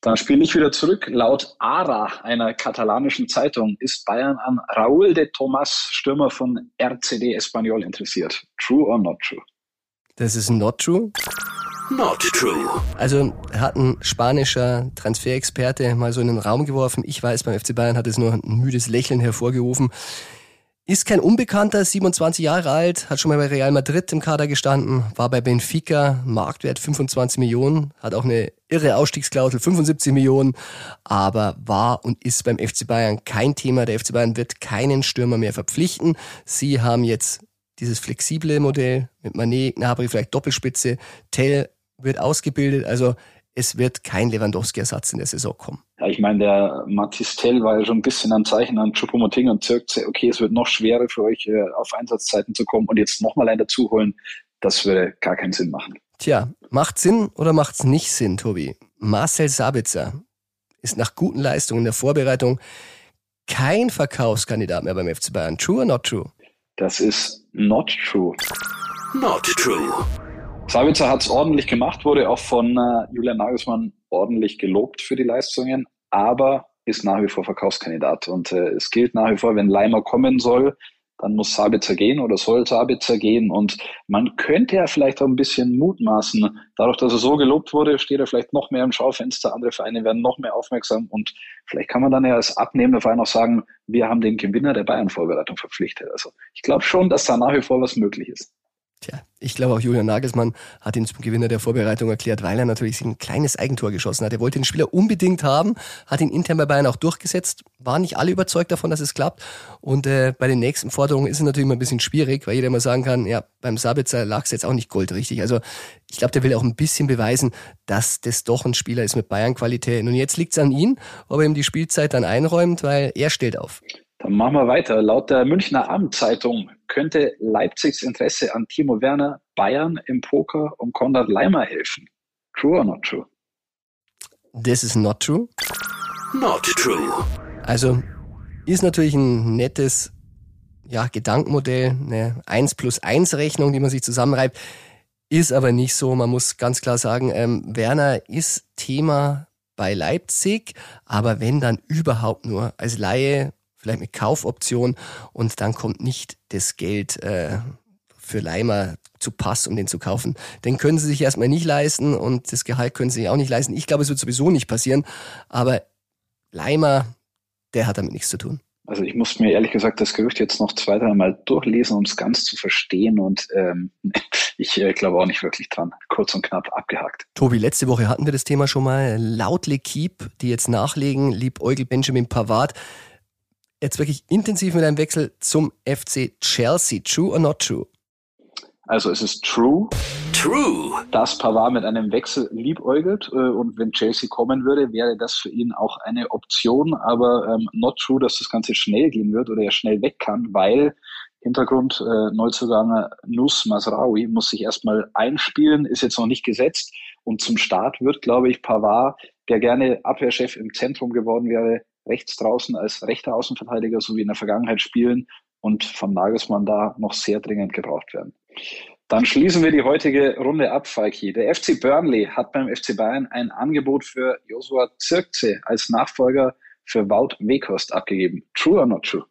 Dann spiele ich wieder zurück. Laut ARA, einer katalanischen Zeitung, ist Bayern an Raúl de Tomas, Stürmer von RCD Espanyol, interessiert. True or not true? Das ist not true. Not true. Also hat ein spanischer Transferexperte mal so in den Raum geworfen. Ich weiß, beim FC Bayern hat es nur ein müdes Lächeln hervorgerufen. Ist kein Unbekannter, 27 Jahre alt, hat schon mal bei Real Madrid im Kader gestanden, war bei Benfica, Marktwert 25 Millionen, hat auch eine irre Ausstiegsklausel, 75 Millionen, aber war und ist beim FC Bayern kein Thema. Der FC Bayern wird keinen Stürmer mehr verpflichten. Sie haben jetzt dieses flexible Modell mit Manet, Gnabry vielleicht Doppelspitze, Tell wird ausgebildet, also es wird kein Lewandowski-Ersatz in der Saison kommen. Ja, ich meine, der Mathis Tell war ja schon ein bisschen ein Zeichen an Choupo-Moting und Zirkze, okay, es wird noch schwerer für euch, äh, auf Einsatzzeiten zu kommen und jetzt nochmal einen dazuholen, das würde gar keinen Sinn machen. Tja, macht Sinn oder macht's nicht Sinn, Tobi? Marcel Sabitzer ist nach guten Leistungen in der Vorbereitung kein Verkaufskandidat mehr beim FC Bayern. True or not true? Das ist not true. Not true. Sabitzer hat es ordentlich gemacht, wurde auch von äh, Julian Nagelsmann ordentlich gelobt für die Leistungen, aber ist nach wie vor Verkaufskandidat. Und äh, es gilt nach wie vor, wenn Leimer kommen soll, dann muss Sabitzer gehen oder soll Sabitzer gehen. Und man könnte ja vielleicht auch ein bisschen mutmaßen, dadurch, dass er so gelobt wurde, steht er vielleicht noch mehr im Schaufenster. Andere Vereine werden noch mehr aufmerksam und vielleicht kann man dann ja als abnehmender Verein auch sagen, wir haben den Gewinner der Bayern-Vorbereitung verpflichtet. Also ich glaube schon, dass da nach wie vor was möglich ist. Tja, ich glaube auch Julian Nagelsmann hat ihn zum Gewinner der Vorbereitung erklärt, weil er natürlich ein kleines Eigentor geschossen hat. Er wollte den Spieler unbedingt haben, hat ihn intern bei Bayern auch durchgesetzt, waren nicht alle überzeugt davon, dass es klappt. Und äh, bei den nächsten Forderungen ist es natürlich immer ein bisschen schwierig, weil jeder immer sagen kann, ja, beim Sabitzer lag es jetzt auch nicht goldrichtig. Also ich glaube, der will auch ein bisschen beweisen, dass das doch ein Spieler ist mit Bayern-Qualität. Und jetzt liegt es an ihn, ob er ihm die Spielzeit dann einräumt, weil er stellt auf. Dann machen wir weiter. Laut der Münchner Abendzeitung könnte Leipzigs Interesse an Timo Werner Bayern im Poker um Konrad Leimer helfen. True or not true? This is not true. Not true. Also ist natürlich ein nettes ja, Gedankenmodell, eine 1 plus 1 Rechnung, die man sich zusammenreibt. Ist aber nicht so. Man muss ganz klar sagen, ähm, Werner ist Thema bei Leipzig, aber wenn dann überhaupt nur als Laie vielleicht mit Kaufoption und dann kommt nicht das Geld äh, für Leimer zu Pass, um den zu kaufen. Den können sie sich erstmal nicht leisten und das Gehalt können sie sich auch nicht leisten. Ich glaube, es wird sowieso nicht passieren, aber Leimer, der hat damit nichts zu tun. Also ich muss mir ehrlich gesagt das Gerücht jetzt noch zwei, drei Mal durchlesen, um es ganz zu verstehen und ähm, ich äh, glaube auch nicht wirklich dran. Kurz und knapp abgehakt. Tobi, letzte Woche hatten wir das Thema schon mal. Laut L'Equipe, die jetzt nachlegen, lieb Eugel Benjamin Pavard jetzt wirklich intensiv mit einem Wechsel zum FC Chelsea. True or not true? Also es ist true. True. Dass Pavard mit einem Wechsel liebäugelt äh, und wenn Chelsea kommen würde, wäre das für ihn auch eine Option, aber ähm, not true, dass das Ganze schnell gehen wird oder er schnell weg kann, weil Hintergrund, äh, Neuzugang Nus Masraoui muss sich erstmal einspielen, ist jetzt noch nicht gesetzt. Und zum Start wird, glaube ich, Pavard, der gerne Abwehrchef im Zentrum geworden wäre, rechts draußen als rechter Außenverteidiger, so wie in der Vergangenheit spielen und vom Nagelsmann da noch sehr dringend gebraucht werden. Dann schließen wir die heutige Runde ab, Falki. Der FC Burnley hat beim FC Bayern ein Angebot für Joshua Zirkze als Nachfolger für Wout Weghorst abgegeben. True or not true?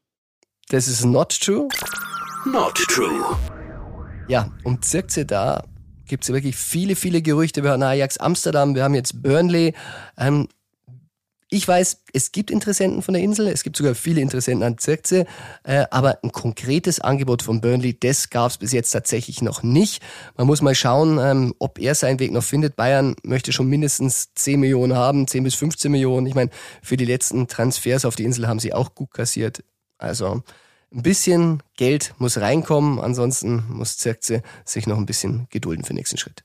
Das ist not true. Not true. Ja, um Zirkze da gibt es wirklich viele, viele Gerüchte. Wir haben Ajax Amsterdam, wir haben jetzt Burnley. Ähm, ich weiß, es gibt Interessenten von der Insel, es gibt sogar viele Interessenten an Zirkze, äh, aber ein konkretes Angebot von Burnley, das gab es bis jetzt tatsächlich noch nicht. Man muss mal schauen, ähm, ob er seinen Weg noch findet. Bayern möchte schon mindestens 10 Millionen haben, 10 bis 15 Millionen. Ich meine, für die letzten Transfers auf die Insel haben sie auch gut kassiert. Also ein bisschen Geld muss reinkommen, ansonsten muss Zirkze sich noch ein bisschen gedulden für den nächsten Schritt.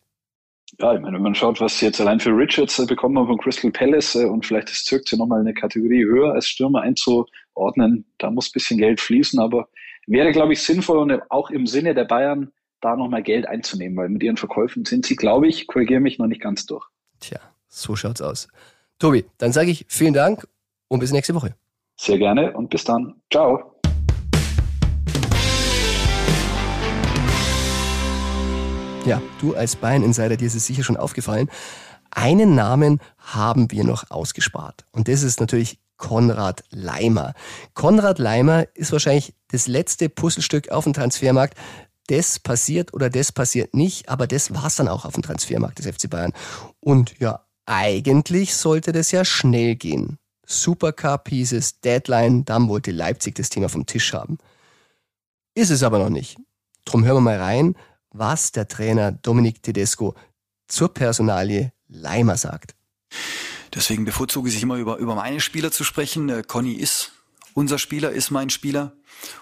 Ja, ich meine, wenn man schaut, was sie jetzt allein für Richards äh, bekommen haben von Crystal Palace äh, und vielleicht ist Zirkze nochmal eine Kategorie höher als Stürmer einzuordnen, da muss ein bisschen Geld fließen, aber wäre, glaube ich, sinnvoll und auch im Sinne der Bayern, da nochmal Geld einzunehmen, weil mit ihren Verkäufen sind sie, glaube ich, korrigiere mich, noch nicht ganz durch. Tja, so schaut's aus. Tobi, dann sage ich vielen Dank und bis nächste Woche. Sehr gerne und bis dann. Ciao. Ja, du als Bayern-Insider, dir ist es sicher schon aufgefallen. Einen Namen haben wir noch ausgespart. Und das ist natürlich Konrad Leimer. Konrad Leimer ist wahrscheinlich das letzte Puzzlestück auf dem Transfermarkt. Das passiert oder das passiert nicht, aber das war's dann auch auf dem Transfermarkt des FC Bayern. Und ja, eigentlich sollte das ja schnell gehen. Supercup hieß es, Deadline, dann wollte Leipzig das Thema vom Tisch haben. Ist es aber noch nicht. Drum hören wir mal rein, was der Trainer Dominik Tedesco zur Personalie Leimer sagt. Deswegen bevorzuge ich immer über, über meine Spieler zu sprechen. Äh, Conny ist unser Spieler, ist mein Spieler.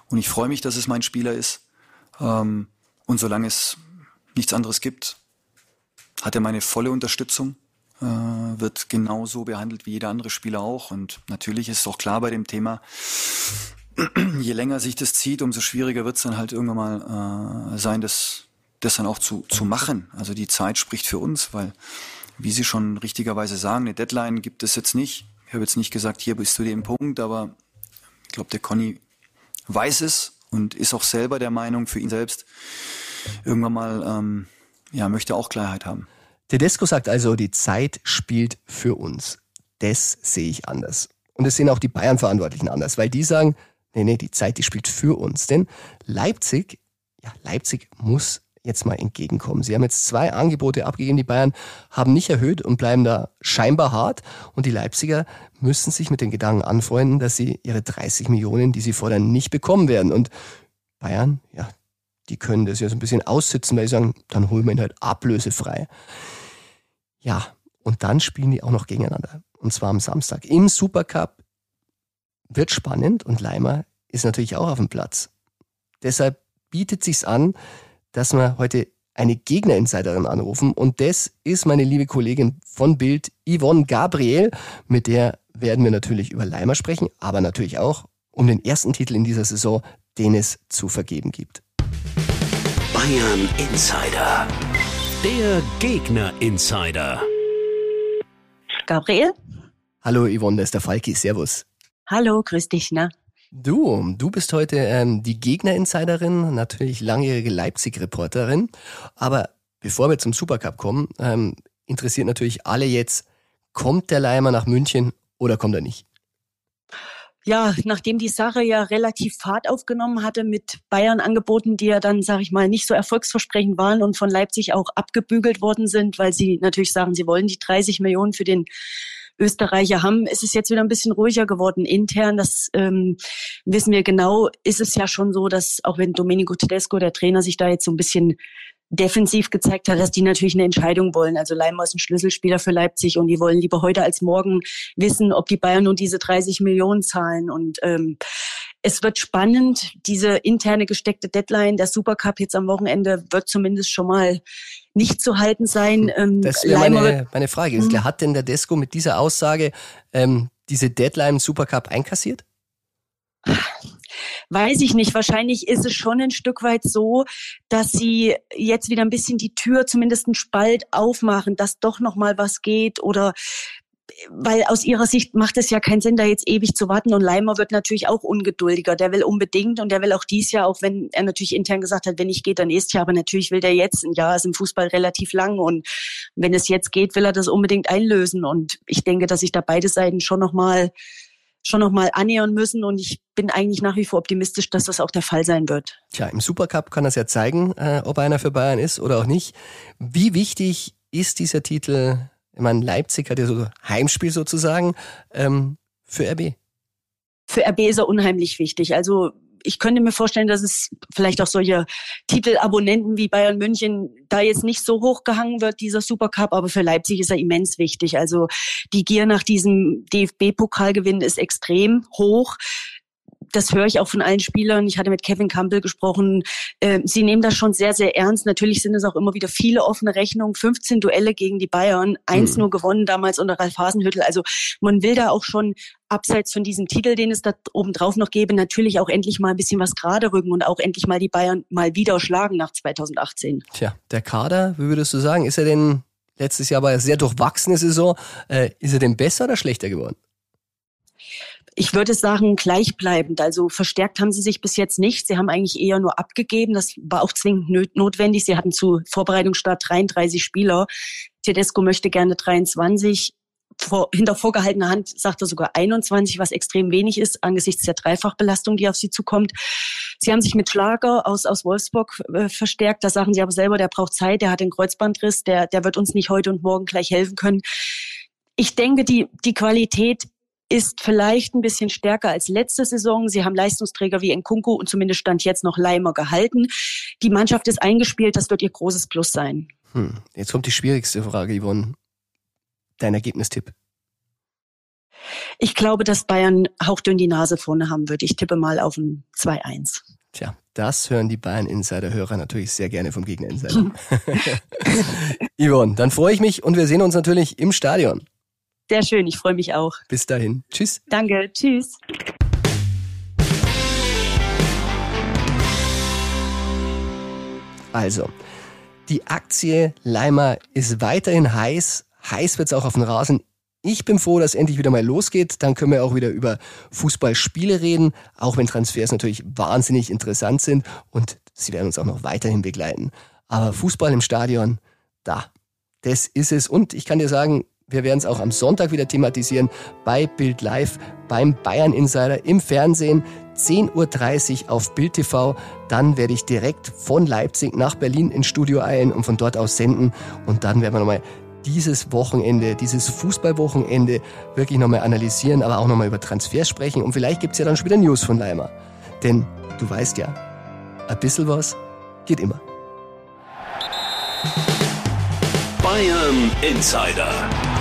Und ich freue mich, dass es mein Spieler ist. Ähm, und solange es nichts anderes gibt, hat er meine volle Unterstützung, äh, wird genauso behandelt wie jeder andere Spieler auch. Und natürlich ist es auch klar bei dem Thema, je länger sich das zieht, umso schwieriger wird es dann halt irgendwann mal äh, sein, das das dann auch zu, zu machen. Also die Zeit spricht für uns, weil, wie Sie schon richtigerweise sagen, eine Deadline gibt es jetzt nicht. Ich habe jetzt nicht gesagt, hier bist du dem Punkt, aber ich glaube, der Conny weiß es und ist auch selber der Meinung für ihn selbst, irgendwann mal, ähm, ja, möchte auch Klarheit haben. Tedesco sagt also, die Zeit spielt für uns. Das sehe ich anders. Und das sehen auch die Bayern-Verantwortlichen anders, weil die sagen, nee, nee, die Zeit, die spielt für uns. Denn Leipzig, ja, Leipzig muss jetzt mal entgegenkommen. Sie haben jetzt zwei Angebote abgegeben, die Bayern haben nicht erhöht und bleiben da scheinbar hart. Und die Leipziger müssen sich mit den Gedanken anfreunden, dass sie ihre 30 Millionen, die sie fordern, nicht bekommen werden. Und Bayern, ja, die können das ja so ein bisschen aussitzen, weil sie sagen, dann holen wir ihn halt ablösefrei. Ja, und dann spielen die auch noch gegeneinander. Und zwar am Samstag. Im Supercup wird spannend und Leimer ist natürlich auch auf dem Platz. Deshalb bietet sich's an, dass wir heute eine Gegner-Insiderin anrufen. Und das ist meine liebe Kollegin von Bild, Yvonne Gabriel. Mit der werden wir natürlich über Leimer sprechen, aber natürlich auch um den ersten Titel in dieser Saison, den es zu vergeben gibt. Bayern Insider. Der Gegner Insider. Gabriel? Hallo Yvonne, das ist der Falki. Servus. Hallo, grüß dich, ne? Du, du bist heute ähm, die Gegner-Insiderin, natürlich langjährige Leipzig-Reporterin. Aber bevor wir zum Supercup kommen, ähm, interessiert natürlich alle jetzt, kommt der Leimer nach München oder kommt er nicht? Ja, nachdem die Sache ja relativ Fahrt aufgenommen hatte mit Bayern-Angeboten, die ja dann, sage ich mal, nicht so erfolgsversprechend waren und von Leipzig auch abgebügelt worden sind, weil sie natürlich sagen, sie wollen die 30 Millionen für den Österreicher haben, ist es jetzt wieder ein bisschen ruhiger geworden intern. Das ähm, wissen wir genau. Ist es ja schon so, dass auch wenn Domenico Tedesco, der Trainer, sich da jetzt so ein bisschen defensiv gezeigt hat, dass die natürlich eine Entscheidung wollen. Also Leimer ist ein Schlüsselspieler für Leipzig und die wollen lieber heute als morgen wissen, ob die Bayern nun diese 30 Millionen zahlen. Und ähm, es wird spannend. Diese interne gesteckte Deadline, der Supercup jetzt am Wochenende wird zumindest schon mal nicht zu halten sein. Hm. Ähm, das wäre meine, meine Frage. Mhm. Hat denn der Desco mit dieser Aussage ähm, diese Deadline im Supercup einkassiert? weiß ich nicht. Wahrscheinlich ist es schon ein Stück weit so, dass sie jetzt wieder ein bisschen die Tür, zumindest einen Spalt aufmachen, dass doch noch mal was geht oder weil aus ihrer Sicht macht es ja keinen Sinn, da jetzt ewig zu warten. Und Leimer wird natürlich auch ungeduldiger. Der will unbedingt und der will auch dies Jahr, auch wenn er natürlich intern gesagt hat, wenn ich geht, dann nächstes Jahr. Aber natürlich will der jetzt. Ein Jahr ist im Fußball relativ lang und wenn es jetzt geht, will er das unbedingt einlösen. Und ich denke, dass sich da beide Seiten schon nochmal schon noch mal annähern müssen und ich bin eigentlich nach wie vor optimistisch, dass das auch der Fall sein wird. Tja, im Supercup kann das ja zeigen, äh, ob einer für Bayern ist oder auch nicht. Wie wichtig ist dieser Titel? Ich meine, Leipzig hat ja so Heimspiel sozusagen ähm, für RB. Für RB ist er unheimlich wichtig. Also ich könnte mir vorstellen, dass es vielleicht auch solche Titelabonnenten wie Bayern München da jetzt nicht so hoch gehangen wird, dieser Supercup, aber für Leipzig ist er immens wichtig. Also die Gier nach diesem DFB-Pokalgewinn ist extrem hoch das höre ich auch von allen Spielern. Ich hatte mit Kevin Campbell gesprochen. Äh, sie nehmen das schon sehr, sehr ernst. Natürlich sind es auch immer wieder viele offene Rechnungen. 15 Duelle gegen die Bayern, eins mhm. nur gewonnen damals unter Ralf Hasenhüttel. Also man will da auch schon abseits von diesem Titel, den es da oben drauf noch gäbe, natürlich auch endlich mal ein bisschen was gerade rücken und auch endlich mal die Bayern mal wieder schlagen nach 2018. Tja, der Kader, wie würdest du sagen, ist er denn letztes Jahr war eine sehr durchwachsene Saison, äh, ist er denn besser oder schlechter geworden? Ich würde sagen, gleichbleibend. Also verstärkt haben sie sich bis jetzt nicht. Sie haben eigentlich eher nur abgegeben. Das war auch zwingend notwendig. Sie hatten zu Vorbereitungsstart 33 Spieler. Tedesco möchte gerne 23. Vor, hinter vorgehaltener Hand sagt er sogar 21, was extrem wenig ist angesichts der Dreifachbelastung, die auf sie zukommt. Sie haben sich mit Schlager aus, aus Wolfsburg äh, verstärkt. Da sagen sie aber selber, der braucht Zeit, der hat den Kreuzbandriss, der, der wird uns nicht heute und morgen gleich helfen können. Ich denke, die, die Qualität ist vielleicht ein bisschen stärker als letzte Saison. Sie haben Leistungsträger wie Nkunku und zumindest stand jetzt noch Leimer gehalten. Die Mannschaft ist eingespielt, das wird ihr großes Plus sein. Hm. Jetzt kommt die schwierigste Frage, Yvonne. Dein Ergebnistipp? Ich glaube, dass Bayern hauchdünn die Nase vorne haben wird. Ich tippe mal auf ein 2-1. Tja, das hören die Bayern-Insider-Hörer natürlich sehr gerne vom Gegner-Insider. Yvonne, dann freue ich mich und wir sehen uns natürlich im Stadion. Sehr schön, ich freue mich auch. Bis dahin. Tschüss. Danke, tschüss. Also, die Aktie Leimer ist weiterhin heiß. Heiß wird es auch auf dem Rasen. Ich bin froh, dass endlich wieder mal losgeht. Dann können wir auch wieder über Fußballspiele reden, auch wenn Transfers natürlich wahnsinnig interessant sind und sie werden uns auch noch weiterhin begleiten. Aber Fußball im Stadion, da, das ist es. Und ich kann dir sagen, wir werden es auch am Sonntag wieder thematisieren bei Bild Live, beim Bayern Insider im Fernsehen. 10.30 Uhr auf Bild TV. Dann werde ich direkt von Leipzig nach Berlin ins Studio eilen und von dort aus senden. Und dann werden wir nochmal dieses Wochenende, dieses Fußballwochenende wirklich nochmal analysieren, aber auch nochmal über Transfers sprechen. Und vielleicht gibt es ja dann schon wieder News von Leimer. Denn du weißt ja, ein bisschen was geht immer. Bayern Insider,